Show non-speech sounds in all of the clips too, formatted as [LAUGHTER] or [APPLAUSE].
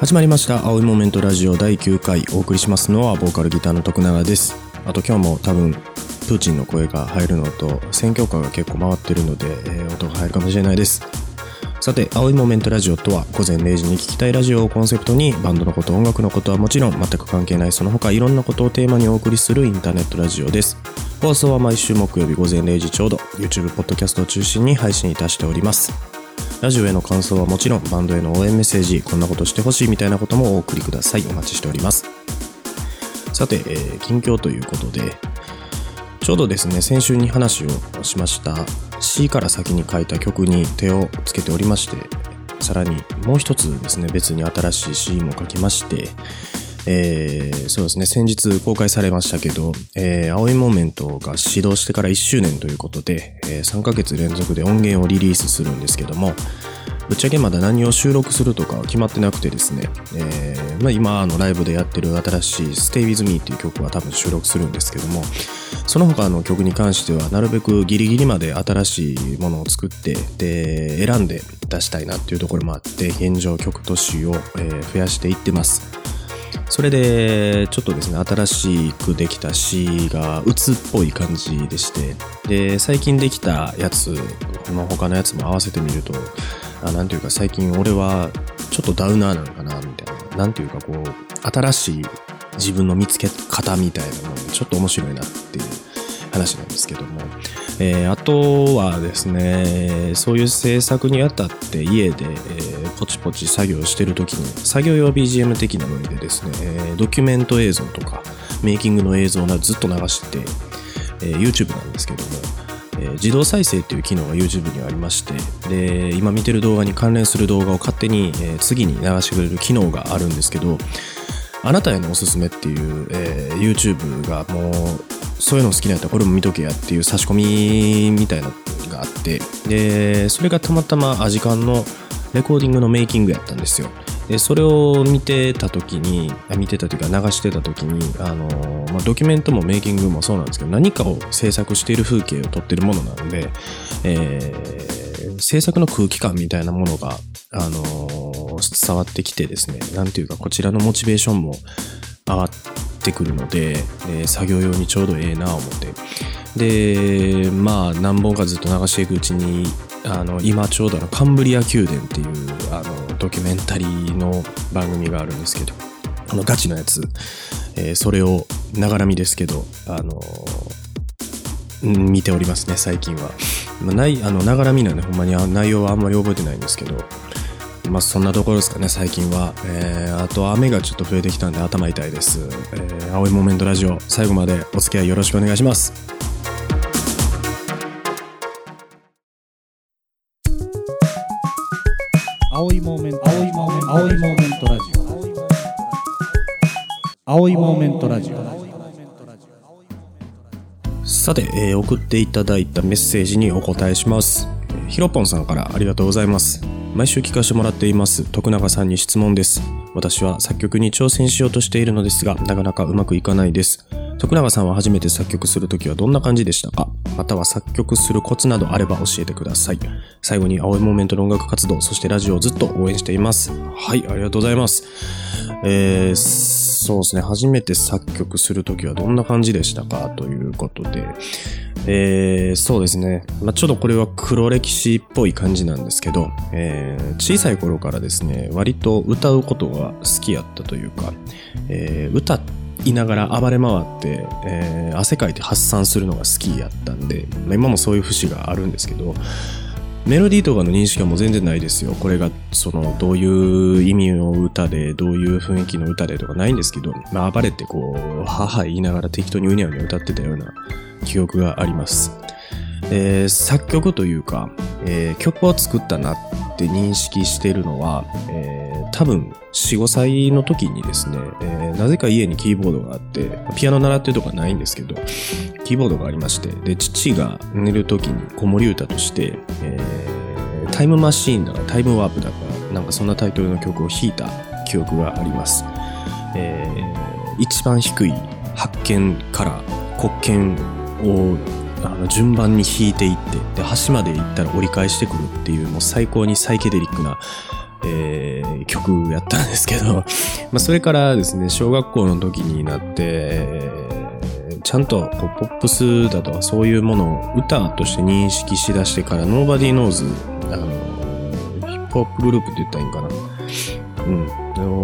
始まりました青いモメントラジオ第9回お送りしますのはボーカルギターの徳永です。あと今日も多分プーチンの声が入るのと選挙カーが結構回ってるので、えー、音が入るかもしれないです。さて青いモメントラジオとは午前0時に聴きたいラジオをコンセプトにバンドのこと音楽のことはもちろん全く関係ないその他いろんなことをテーマにお送りするインターネットラジオです。放送は毎週木曜日午前0時ちょうど YouTube ポッドキャストを中心に配信いたしております。ラジオへの感想はもちろんバンドへの応援メッセージこんなことしてほしいみたいなこともお送りください。お待ちしております。さて、えー、近況ということでちょうどですね先週に話をしました C から先に書いた曲に手をつけておりましてさらにもう一つですね別に新しい C も書きましてえー、そうですね、先日公開されましたけど、えー、青いモーメントが始動してから1周年ということで、えー、3ヶ月連続で音源をリリースするんですけども、ぶっちゃけまだ何を収録するとかは決まってなくてですね、えー、まあ、今あのライブでやってる新しい Stay With Me っていう曲は多分収録するんですけども、その他の曲に関してはなるべくギリギリまで新しいものを作って、で、選んで出したいなっていうところもあって、現状曲と詞を、増やしていってます。それで、ちょっとですね、新しくできた詩が鬱っぽい感じでして、で、最近できたやつの他のやつも合わせてみると、あなんていうか最近俺はちょっとダウナーなのかな、みたいな。なんていうかこう、新しい自分の見つけ方みたいなので、ちょっと面白いなっていう話なんですけども、えー、あとはですね、そういう制作にあたって家で、えー、ポチポチ作業してる時に、作業用 BGM 的なノリでですね、ドキュメント映像とか、メイキングの映像をずっと流して、え YouTube なんですけども、え自動再生っていう機能が YouTube にはありまして、で、今見てる動画に関連する動画を勝手に、え次に流してくれる機能があるんですけど、あなたへのおすすめっていう、え YouTube がもうそういうの好きなやったらこれも見とけやっていう差し込みみたいなのがあって。でそれがたまたまアジカンのレコーディングのメイキングやったんですよ。でそれを見てた時に見てたというか流してた時にあの、まあ、ドキュメントもメイキングもそうなんですけど何かを制作している風景を撮ってるものなので、えー、制作の空気感みたいなものが、あの、伝わってきてですねなんていうかこちらのモチベーションも上がってくるので、えー、作業用にちょうどええな思って。でまあ何本かずっと流していくうちにあの今ちょうどのカンブリア宮殿っていうあのドキュメンタリーの番組があるんですけどあのガチのやつ、えー、それをながらみですけどあの見ておりますね最近は。まあ、ないあのながらみなんでほんまに内容はあんまり覚えてないんですけど。まあそんなところですかね、最近は。えー、あと雨がちょっと増えてきたんで頭痛いです。えー、青いモメントラジオ、最後までお付き合いよろしくお願いします。青いモーメント、青いモーメント、青いモーメントラジオ。青いモーメントラジオ。さて、えー、送っていただいたメッセージにお答えします。ひろぽんさんからありがとうございます。毎週聞かせてもらっています徳永さんに質問です。私は作曲に挑戦しようとしているのですが、なかなかうまくいかないです。徳永さんは初めて作曲するときはどんな感じでしたか？または作曲するコツなどあれば教えてください。最後に青いモーメントの音楽活動、そしてラジオをずっと応援しています。はい、ありがとうございます。えー、そうですね、初めて作曲するときはどんな感じでしたか？ということで、えー、そうですね。まあ、ちょっとこれは黒歴史っぽい感じなんですけど、えー、小さい頃からですね、割と歌うことが好きやったというか、えー、歌いながら暴れ回って、えー、汗かいて発散するのが好きやったんで、まあ、今もそういう節があるんですけど、メロディーとかの認識はもう全然ないですよ。これが、その、どういう意味の歌で、どういう雰囲気の歌でとかないんですけど、まあ、暴れてこう、母言いながら適当にうにゃうにゃ歌ってたような記憶があります。えー、作曲というか、えー、曲を作ったなって認識してるのは、えー、多分4、5歳の時にですね、えー、なぜか家にキーボードがあって、ピアノ習ってるとかないんですけど、キーボードがありまして、で、父が寝る時に子守歌として、えー、タイムマシーンだかタイムワープだか、なんかそんなタイトルの曲を弾いた記憶があります。えー、一番低い発見から黒鍵をあの順番に弾いていってで端まで行ったら折り返してくるっていうもう最高にサイケデリックなえー曲やったんですけど、[LAUGHS] まあ、それからですね、小学校の時になって、えーちゃんとポップスだとかそういうものを歌として認識しだしてから Nobody Knows あのヒップホップグループって言ったらいいんかなうん。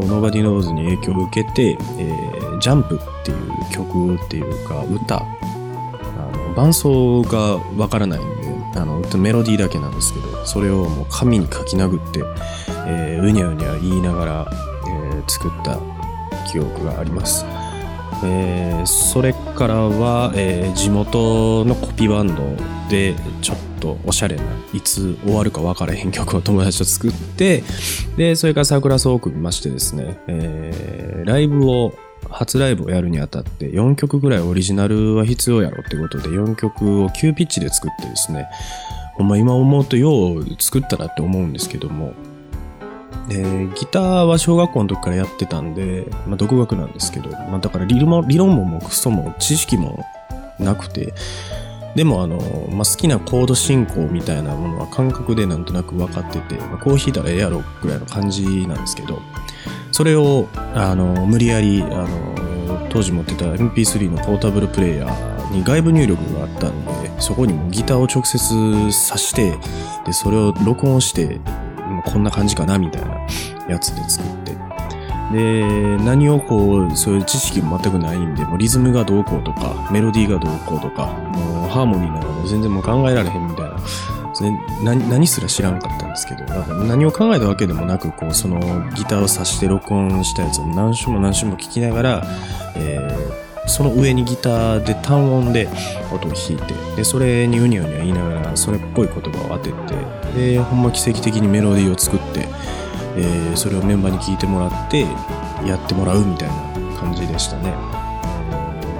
Nobody Knows に影響を受けて、えー、ジャンプっていう曲っていうか歌、伴奏がわからないんで、あの、メロディーだけなんですけど、それをもう紙に書き殴って、えーうにゃうにゃ言いながら、えー作った記憶があります。えーそれからは、えー地元のコピーバンドでちょっとおしゃれないつ終わるか分からへん曲を友達と作ってでそれから桜ソー組みましてですね、えーライブを初ライブをやるにあたって4曲ぐらいオリジナルは必要やろってことで4曲を急ピッチで作ってですねほんま今思うとよう作ったなって思うんですけども。でギターは小学校の時からやってたんで、まあ、独学なんですけど、まあ、だから理論も理論ももクソも知識もなくてでもあの、まあ、好きなコード進行みたいなものは感覚でなんとなく分かってて、まあ、こう弾いたらええやろぐらいの感じなんですけどそれをあの無理やりあの当時持ってた MP3 のポータブルプレイヤーに外部入力があったんでそこにもギターを直接挿してでそれを録音してこんな感じかなみたいなやつで作って。で何をこうそういう知識も全くないんでもうリズムがどうこうとかメロディーがどうこうとかもうハーモニーなんかも全然もう考えられへん何すら知らんかったんですけど何を考えたわけでもなくこうそのギターを挿して録音したやつを何週も何週も聞きながら、えーその上にギターで単音で音を弾いてでそれにうにゃうにゃ言いながらそれっぽい言葉を当ててでほんま奇跡的にメロディーを作って、えーそれをメンバーに聴いてもらってやってもらうみたいな感じでしたね。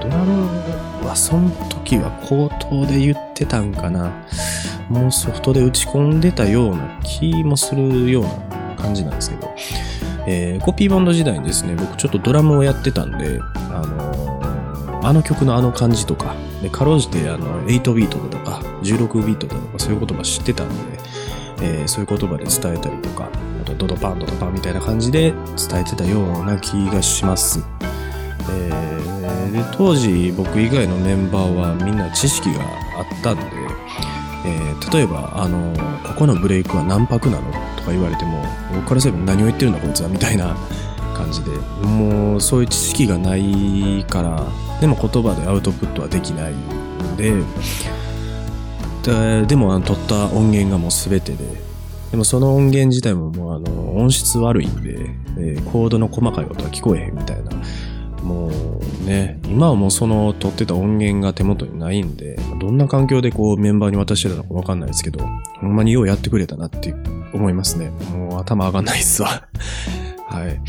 ドラムはその時は口頭で言ってたんかなもうソフトで打ち込んでたような気もするような感じなんですけど、えーコピーバンド時代にですね僕ちょっとドラムをやってたんであのーあの曲のあの感じとかでかろうじてあの8ビートだとか16ビートだとかそういう言葉知ってたんで、えーそういう言葉で伝えたりとかあとドドパンドドパンみたいな感じで伝えてたような気がします。えーで当時僕以外のメンバーはみんな知識があったんで、えー例えばあの「ここのブレイクは何拍なの?」とか言われても僕からすれば何を言ってるんだこいつはみたいな [LAUGHS] 感じでもうそういう知識がないからでも言葉でアウトプットはできないんでででもあの取った音源がもう全てででもその音源自体ももうあの音質悪いんで、えーコードの細かい音は聞こえへんみたいなもうね今はもうその撮ってた音源が手元にないんでどんな環境でこうメンバーに渡してたのかわかんないですけどほんまにようやってくれたなって思いますね。もう頭上がんないっすわ。[LAUGHS] はい。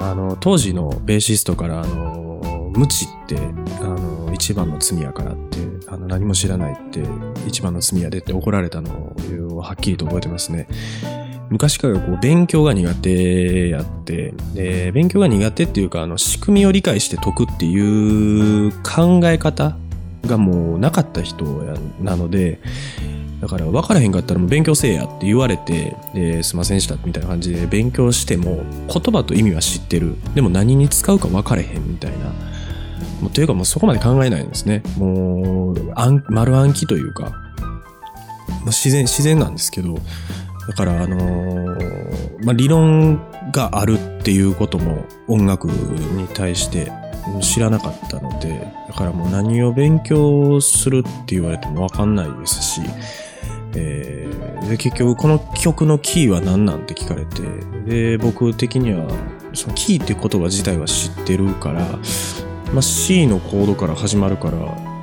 あの当時のベーシストからあの無知ってあの一番の罪やからってあの何も知らないって一番の罪やでって怒られたのをはっきりと覚えてますね。昔からこう勉強が苦手やってで勉強が苦手っていうかあの仕組みを理解して解くっていう考え方がもうなかった人なのでだから分からへんかったらもう勉強せえやって言われてですいませんでしたみたいな感じで勉強しても言葉と意味は知ってる。でも何に使うか分かれへんみたいな。もうというかもうそこまで考えないんですね。もう暗丸暗記というか。ま自然自然なんですけど。だからあのーまあ理論があるっていうことも音楽に対して知らなかったのでだからもう何を勉強するって言われても分かんないですしえーで結局この曲のキーは何なんて聞かれてで僕的にはそのキーって言葉自体は知ってるから、まあ、C のコードから始まるから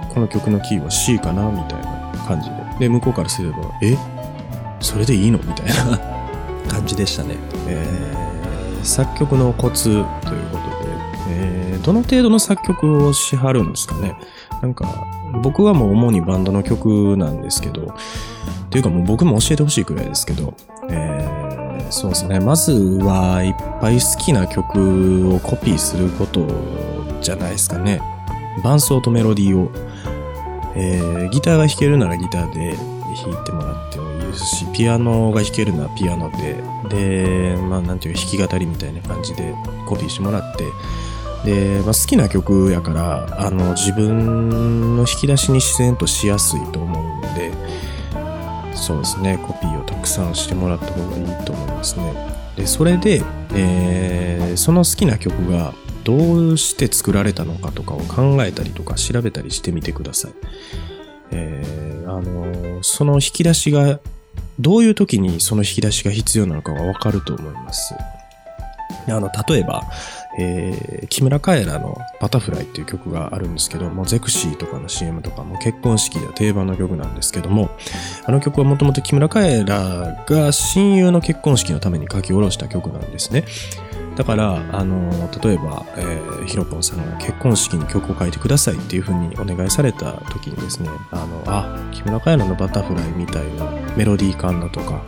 この曲のキーは C かなみたいな感じで。で向こうからすればえ？それでいいの？みたいな。感じでしたね、えー作曲のコツということで、えーどの程度の作曲をしはるんですかね。なんか僕はもう主にバンドの曲なんですけどっていうかもう僕も教えてほしいくらいですけど、えーそうですね。まずはいっぱい好きな曲をコピーすることじゃないですかね。伴奏とメロディーを、えーギターが弾けるならギターで弾いてもらってもいいですし、ピアノが弾けるのはピアノで、で、まあなんていうか弾き語りみたいな感じでコピーしてもらって、で、まあ、好きな曲やから、あの、自分の引き出しに自然としやすいと思うんで、そうですね、コピーをたくさんしてもらった方がいいと思いますね。で、それで、えーその好きな曲がどうして作られたのかとかを考えたりとか調べたりしてみてください。えーあの、その引き出しが、どういう時にその引き出しが必要なのかがわかると思います。あの、例えば、えー木村カエラのバタフライっていう曲があるんですけども、ゼクシーとかの CM とかも結婚式では定番の曲なんですけども、あの曲はもともと木村カエラが親友の結婚式のために書き下ろした曲なんですね。だから、あの、例えば、えーヒロポンさんが結婚式に曲を書いてくださいっていう風にお願いされた時にですね、あの、あ、木村カエラのバタフライみたいなメロディー感だとか、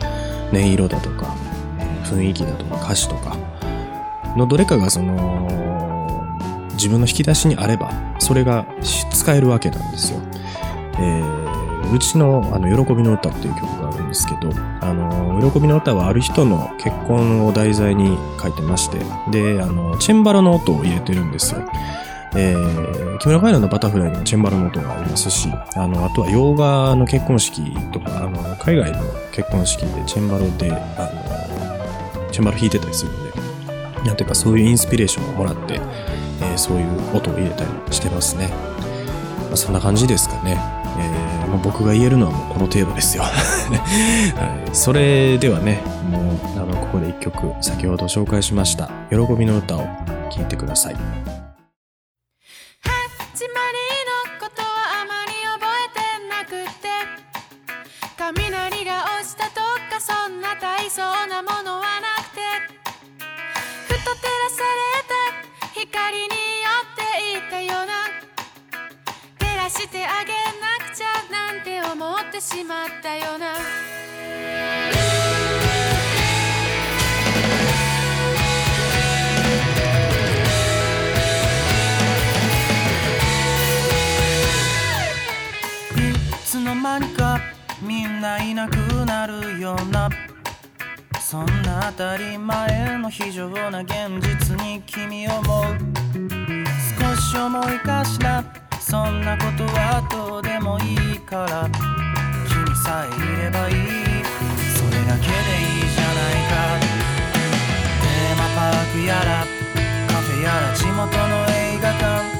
音色だとか、雰囲気だとか歌詞とか、のどれかがその、自分の引き出しにあれば、それが使えるわけなんですよ。えーうちの、あの、喜びの歌っていう曲があるんですけど、あの、喜びの歌はある人の結婚を題材に書いてまして、で、あの、チェンバロの音を入れてるんですよ。えー、木村カエラのバタフライにもチェンバロの音がありますし、あの、あとは洋画の結婚式とか、あの、海外の結婚式でチェンバロで、あの、チェンバロ弾いてたりするので、なんていうかそういうインスピレーションをもらって、えーそういう音を入れたりしてますね。まあそんな感じですかね。えーもう僕が言えるのはもうこの程度ですよ。[LAUGHS] はい、それではね、もうあのここで一曲先ほど紹介しました「喜びの歌」を聴いてください。始まりのことはあまり覚えてなくて雷が落ちたとかそんな大層なもの照らしてあげなくちゃなんて思ってしまったようなつの間にかみんないなくなるような。そんな当たり前の非常な現実に君を思う。少し思いかしらそんなことはどうでもいいから。君さえいればいい。それだけでいいじゃないか。テーマパークやらカフェやら地元の映画館。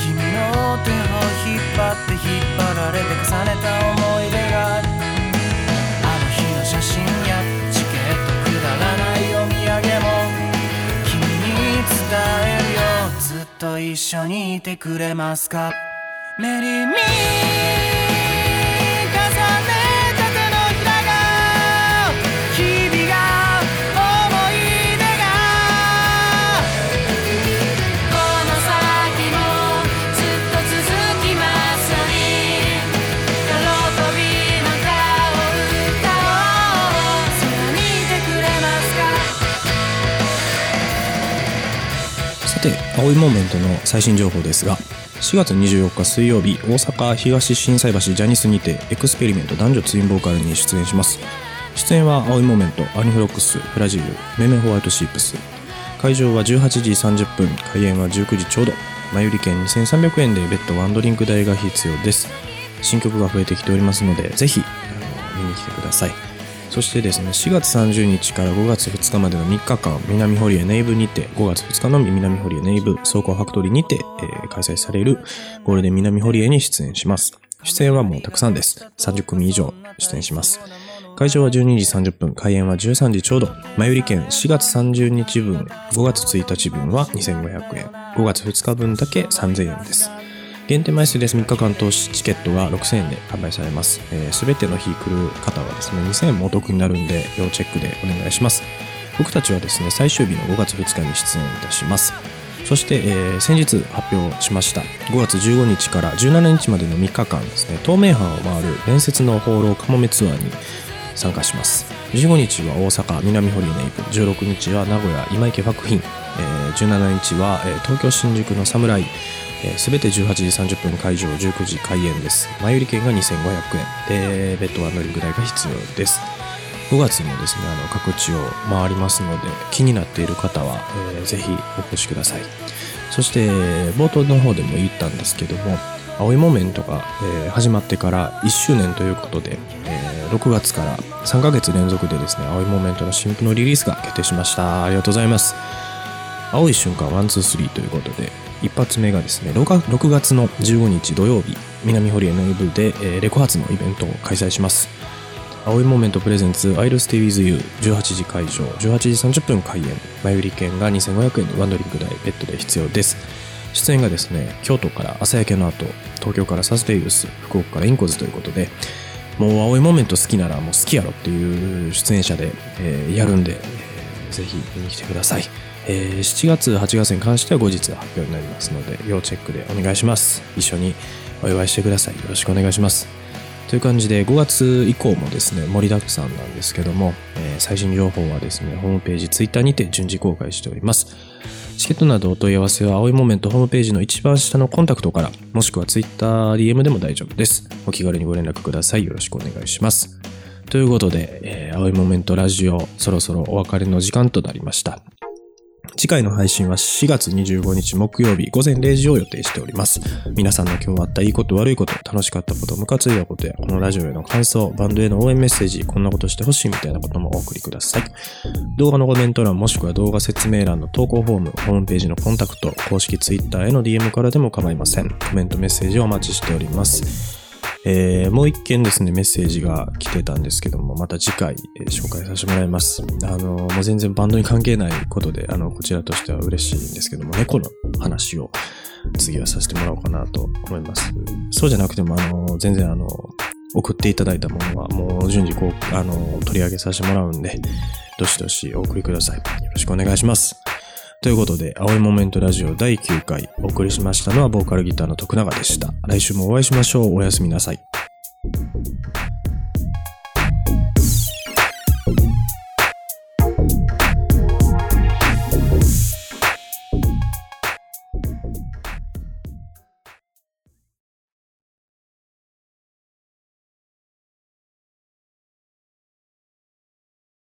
君の手を引っ張って引っ張られて重ねた思い出がある。と一緒にいてくれますか？メリーミーアオイモーメントの最新情報ですが、4月24日水曜日、大阪東心斎橋ジャニスにてエクスペリメント男女ツインボーカルに出演します。出演はアオイモーメント、アニフロックス、フラジル、メメホワイトシープス。会場は18時30分、開演は19時ちょうど。前売り券2300円で別途ワンドリンク代が必要です。新曲が増えてきておりますので、ぜひ、見に来てください。そしてですね、4月30日から5月2日までの3日間、南堀江ネイブにて、5月2日の南堀江ネイブ走行ファクトリーにて、えー開催されるゴールデン南堀江に出演します。出演はもうたくさんです。30組以上出演します。会場は12時30分、開演は13時ちょうど。前売り券4月30日分、5月1日分は2500円。5月2日分だけ3000円です。限定枚数です。3日間通しチケットが6000円で販売されます。す、えー、べ、ての日来る方はですね、2000円もお得になるんで、要チェックでお願いします。僕たちはですね、最終日の5月2日に出演いたします。そして、えー先日発表しました5月15日から17日までの3日間ですね東名阪を回る伝説の放浪かもめツアーに参加します15日は大阪南堀ネイブ16日は名古屋今池博品。えー17日は、えー東京新宿の侍。すべて18時30分会場。19時開演です。前売り券が2500円。でベッドは乗りぐらいが必要です。5月もですねあの各地を回りますので気になっている方は、えーぜひお越しください。そして冒頭の方でも言ったんですけども青いモメントが、えー始まってから1周年ということで、えー6月から3ヶ月連続でですね青いモメントの新譜のリリースが決定しました。ありがとうございます。青い瞬間123ということで一発目がですね 6, 月6月の15日土曜日南堀江の部で、えーレコ発のイベントを開催します。青いモーメントプレゼンツ I'll Stay With You 18時会場18時30分開演。前売り券が2500円でワンドリンク代ベッドで必要です。出演がですね京都から朝焼けの後東京からサステイウス福岡からインコズということでもう青いモメント好きならもう好きやろっていう出演者で、えーやるんで、えーぜひ見に来てください、えー7月8月に関しては後日発表になりますので要チェックでお願いします。一緒にお祝いしてください。よろしくお願いします。という感じで5月以降もですね盛りだくさんなんですけども、えー最新情報はですねホームページツイッターにて順次公開しております。チケットなどお問い合わせは青いモメントホームページの一番下のコンタクトからもしくはツイッター DM でも大丈夫です。お気軽にご連絡ください。よろしくお願いします。ということで、えー青いモメントラジオそろそろお別れの時間となりました。次回の配信は4月25日木曜日午前0時を予定しております。皆さんの今日あったいいこと悪いこと、楽しかったこと、ムカついたことや、このラジオへの感想、バンドへの応援メッセージ、こんなことしてほしいみたいなこともお送りください。動画のコメント欄もしくは動画説明欄の投稿フォーム、ホームページのコンタクト、公式 Twitter への DM からでも構いません。コメントメッセージをお待ちしております。えーもう一件ですね、メッセージが来てたんですけども、また次回、紹介させてもらいます。あの、もう全然バンドに関係ないことで、あの、こちらとしては嬉しいんですけども、猫の話を次はさせてもらおうかなと思います。そうじゃなくても、あの、全然あの、送っていただいたものはもう順次こう、あの、取り上げさせてもらうんで、どしどしお送りください。よろしくお願いします。ということで、青いモメントラジオ第9回お送りしましたのはボーカルギターの徳永でした。来週もお会いしましょう。おやすみなさい。